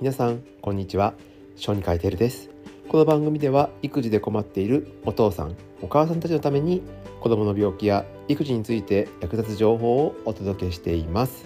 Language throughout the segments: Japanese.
皆さんこんにちは。小児科医テルです。この番組では育児で困っているお父さんお母さんたちのために子供の病気や育児について役立つ情報をお届けしています、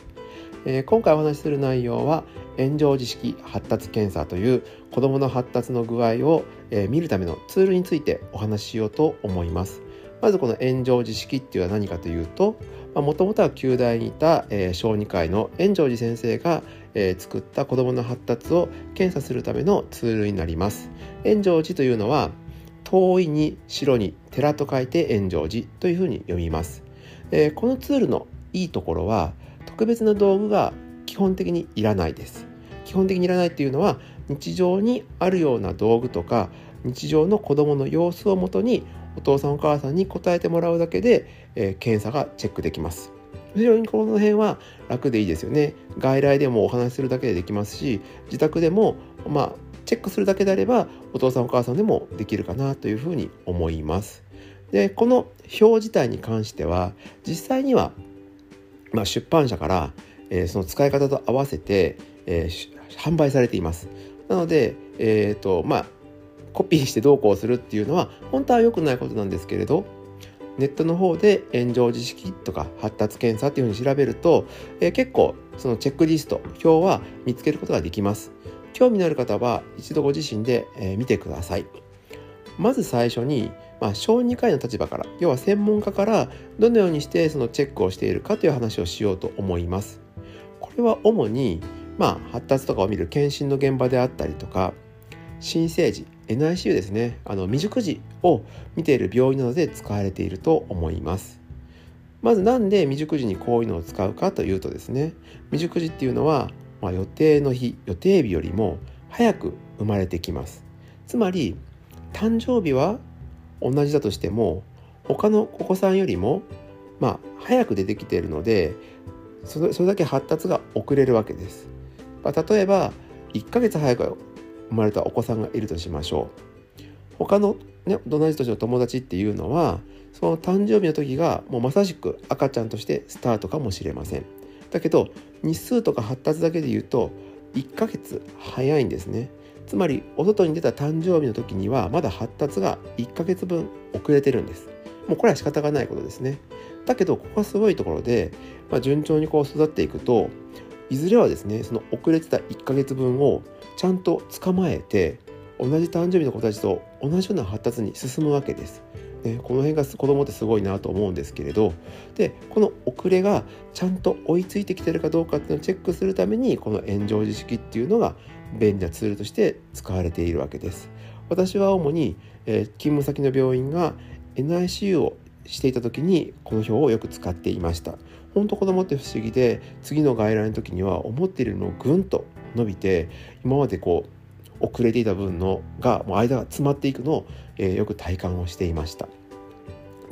えー、今回お話しする内容は炎上自式発達検査という子供の発達の具合を、えー、見るためのツールについてお話ししようと思います。まずこの炎上自式っていうのは何かというともともとは旧大にいた、えー、小児科医の炎上寺先生が、えー、作った子どもの発達を検査するためのツールになります。炎上寺というのは遠いに白に寺と書いて炎上寺というふうに読みます。えー、このツールのいいところは特別な道具が基本的にいらないです。基本的にいらないっていうのは日常にあるような道具とか日常の子どもの様子をもとにお父さんお母さんに答えてもらうだけで、えー、検査がチェックできます。非常にこの辺は楽でいいですよね。外来でもお話しするだけでできますし、自宅でもまあチェックするだけであればお父さんお母さんでもできるかなというふうに思います。で、この表自体に関しては実際にはまあ、出版社から、えー、その使い方と合わせて、えー、販売されています。なので、えーとまあ、コピーしてどうこうするっていうのは本当は良くないことなんですけれどネットの方で炎上知識とか発達検査っていうふうに調べると、えー、結構そのチェックリスト表は見つけることができます。興味のある方は一度ご自身で、えー、見てください。まず最初に、まあ、小児科医の立場から要は専門家からどのようにしてそのチェックをしているかという話をしようと思います。これは主にまあ、発達とかを見る検診の現場であったりとか新生児 NICU ですね。あの未熟児を見ている病院などで使われていると思います。まずなんで未熟児にこういうのを使うかというとですね。未熟児っていうのは、まあ、予定の日予定日よりも早く生まれてきます。つまり誕生日は同じだとしても他のお子さんよりもまあ早く出てきているのでそれだけ発達が遅れるわけです、まあ、例えば1ヶ月早く生まれたお子さんがいるとしましょう。他のね同じ年の友達っていうのはその誕生日の時がもうまさしく赤ちゃんとしてスタートかもしれません。だけど日数とか発達だけで言うと1ヶ月早いんですね。つまりお外に出た誕生日の時にはまだ発達が1ヶ月分遅れてるんです。もうこれは仕方がないことですね。だけどここはすごいところで、まあ、順調にこう育っていくといずれはですねその遅れてた1ヶ月分をちゃんと捕まえて同じ誕生日の子たちと同じような発達に進むわけです。ね、この辺が子供ってすごいなと思うんですけれどでこの遅れがちゃんと追いついてきてるかどうかっていうのをチェックするためにこの炎上時式っていうのが便利なツールとして使われているわけです。私は主に、えー、勤務先の病院が NICU をしていた時にこの表をよく使っていました。本当子供って不思議で次の外来の時には思っているのをぐんと伸びて今までこう遅れていた分のがもう間が詰まっていくのを、えー、よく体感をしていました。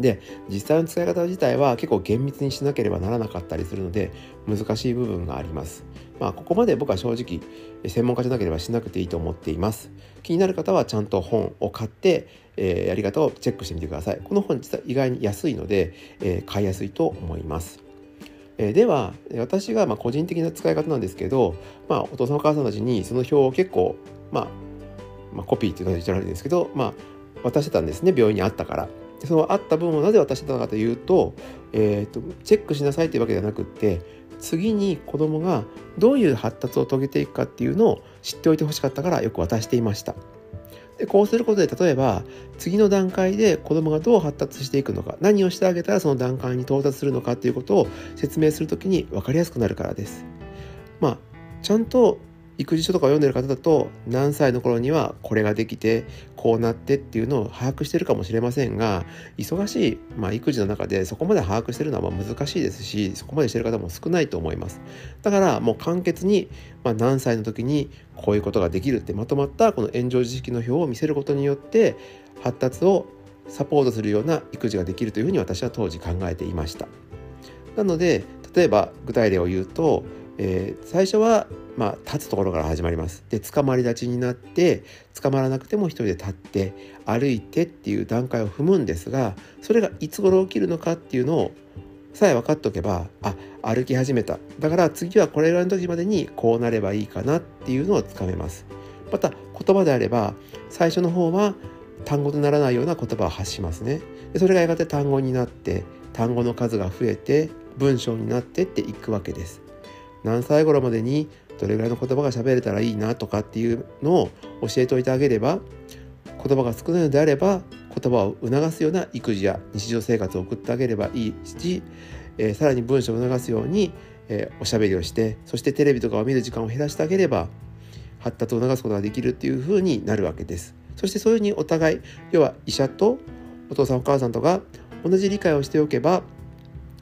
で実際の使い方自体は結構厳密にしなければならなかったりするので難しい部分があります。まあここまで僕は正直専門家じゃなければしなくていいと思っています。気になる方はちゃんと本を買って、えー、やり方をチェックしてみてください。この本実は意外に安いので、えー、買いやすいと思います。えでは私がま個人的な使い方なんですけど、まあ、お父さんお母さんたちにその表を結構、まあ、まあ、コピーっていうのは言っちゃ悪いんですけど、まあ、渡してたんですね病院にあったから。そのあった分をなぜ渡してたのかというと,、えーと、チェックしなさいというわけではなくって次に子供がどういう発達を遂げていくかっていうのを知っておいてほしかったからよく渡していました。でこうすることで例えば次の段階で子どもがどう発達していくのか何をしてあげたらその段階に到達するのかっていうことを説明する時に分かりやすくなるからです。まあちゃんと育児書とかを読んでる方だと何歳の頃にはこれができてこうなってっていうのを把握してるかもしれませんが忙しい、まあ、育児の中でそこまで把握してるのはま難しいですしそこまでしてる方も少ないと思います。だからもう簡潔に、まあ、何歳の時にこういうことができるってまとまったこの炎上知識の表を見せることによって発達をサポートするような育児ができるというふうに私は当時考えていました。なので例えば具体例を言うとえー、最初は、まあ、立つところから始まります。で捕まり立ちになって捕まらなくても一人で立って歩いてっていう段階を踏むんですがそれがいつ頃起きるのかっていうのをさえ分かっておけばあ歩き始めた。だから次はこれぐらいの時までにこうなればいいかなっていうのをつかめます。また言葉であれば最初の方は単語とならないような言葉を発しますね。でそれがやがて単語になって単語の数が増えて文章になってっていくわけです。何歳頃までにどれぐらいの言葉が喋れたらいいなとかっていうのを教えておいてあげれば言葉が少ないのであれば言葉を促すような育児や日常生活を送ってあげればいいし、えー、さらに文章を促すように、えー、おしゃべりをしてそしてテレビとかを見る時間を減らしてあげれば発達を促すことができるっていうふうになるわけです。そしてそういうふうにお互い要は医者とお父さんお母さんとか同じ理解をしておけば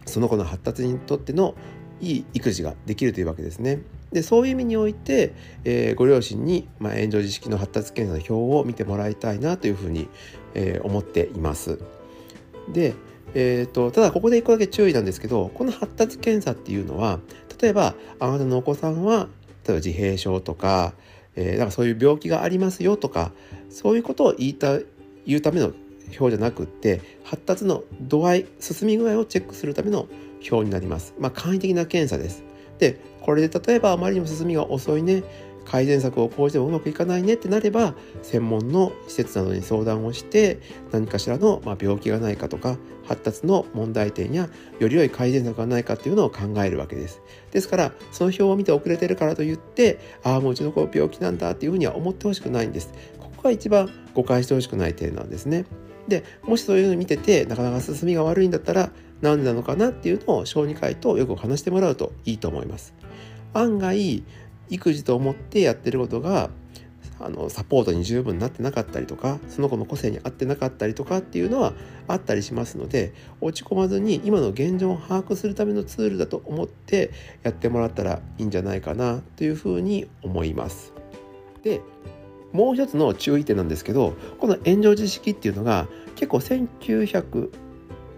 その子の発達にとってのいい育児ができるというわけですね。でそういう意味において、えー、ご両親に、まあ、炎上自式の発達検査の表を見てもらいたいなというふうに、えー、思っています。で、えーと、ただここで一個だけ注意なんですけどこの発達検査っていうのは例えばあなたのお子さんは例えば自閉症とか,、えー、なんかそういう病気がありますよとかそういうことを言いた言うための表じゃなくって発達の度合い進み具合をチェックするための表になります。まあ、簡易的な検査です。でこれで例えばあまりにも進みが遅いね改善策を講じてもうまくいかないねってなれば専門の施設などに相談をして何かしらのま病気がないかとか発達の問題点やより良い改善策がないかっていうのを考えるわけです。ですからその表を見て遅れてるからといってああもううちの子病気なんだっていうふうには思ってほしくないんです。ここが一番誤解してほしくない点なんですね。でもしそういうのを見ててなかなか進みが悪いんだったら何なのかなっていうのを小児科医とよく話してもらうといいと思います。案外育児と思ってやってることがあのサポートに十分なってなかったりとかその子の個性に合ってなかったりとかっていうのはあったりしますので落ち込まずに今の現状を把握するためのツールだと思ってやってもらったらいいんじゃないかなというふうに思います。でもう一つの注意点なんですけどこの炎上知識っていうのが結構1900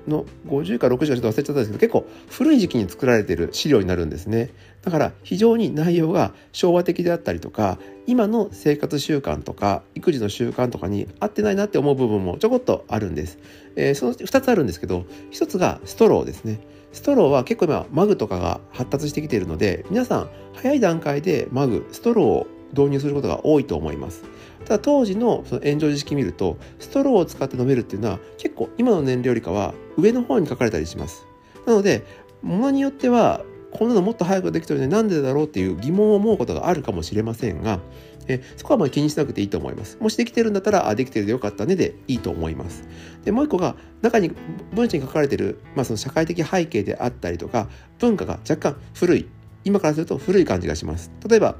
の50か60かちょっと忘れちゃったんですけど結構古い時期に作られてる資料になるんですね。だから非常に内容が昭和的であったりとか今の生活習慣とか育児の習慣とかに合ってないなって思う部分もちょこっとあるんです、えー、その2つあるんですけど1つがストローですね。ストローは結構今マグとかが発達してきているので皆さん早い段階でマグストローを導入することが多いと思いますただ当時のその炎上時期見るとストローを使って飲めるっていうのは結構今の年齢よりかは上の方に書かれたりしますなのでものによってはこんなのもっと早くできてるのになんでだろうっていう疑問を思うことがあるかもしれませんがえそこはまあ気にしなくていいと思います。もしできてるんだったら、あ、できてるでよかったねでいいと思います。で、もう一個が、中に文章に書かれてる、まあ、その社会的背景であったりとか、文化が若干古い。今からすると古い感じがします。例えば、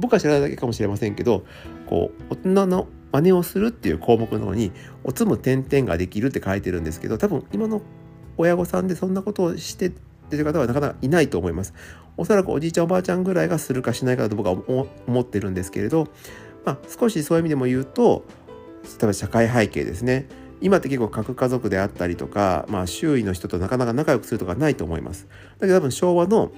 僕は知らないだけかもしれませんけどこう大人の真似をするっていう項目の方に「おつむ点々ができる」って書いてるんですけど多分今の親御さんでそんなことをしてってる方はなかなかいないと思います。おそらくおじいちゃんおばあちゃんぐらいがするかしないかと僕は思ってるんですけれど、まあ、少しそういう意味でも言うと例えば社会背景ですね今って結構核家族であったりとか、まあ、周囲の人となかなか仲良くするとかないと思います。だけど多分昭和の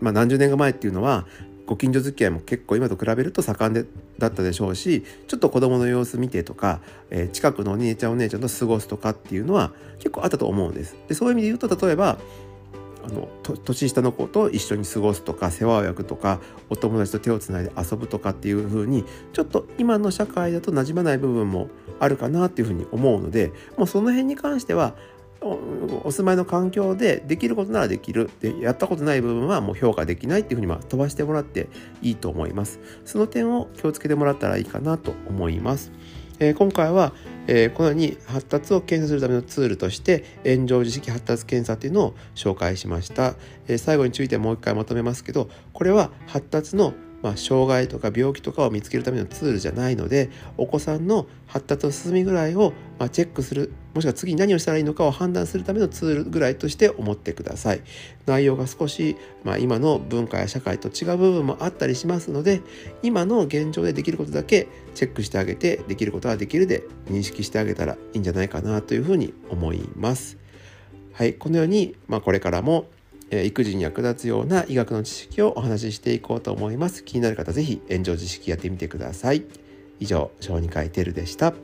まあ、何十年か前っていうのはご近所付き合いも結構今と比べると盛んでだったでしょうしちょっと子供の様子見てとか、えー、近くのお兄ちゃんお姉ちゃんと過ごすとかっていうのは結構あったと思うんです。でそういう意味で言うと例えばあの年下の子と一緒に過ごすとか世話を焼くとかお友達と手をつないで遊ぶとかっていう風にちょっと今の社会だと馴染まない部分もあるかなっていうふうに思うのでもうその辺に関してはお住まいの環境でできることならできる。でやったことない部分はもう評価できないっていうふうにま飛ばしてもらっていいと思います。その点を気をつけてもらったらいいかなと思います、えー、今回は、えー、このように発達を検査するためのツールとして炎上自識発達検査っていうのを紹介しました、えー、最後に注意点もう一回まとめますけどこれは発達のまあ、障害とか病気とかを見つけるためのツールじゃないのでお子さんの発達の進みぐらいをまチェックするもしくは次に何をしたらいいのかを判断するためのツールぐらいとして思ってください。内容が少し、まあ、今の文化や社会と違う部分もあったりしますので今の現状でできることだけチェックしてあげてできることはできるで認識してあげたらいいんじゃないかなというふうに思います。はいこのように、まあ、これからも育児に役立つような医学の知識をお話ししていこうと思います。気になる方是非炎上知識やってみてください。以上、小児科医テルでした。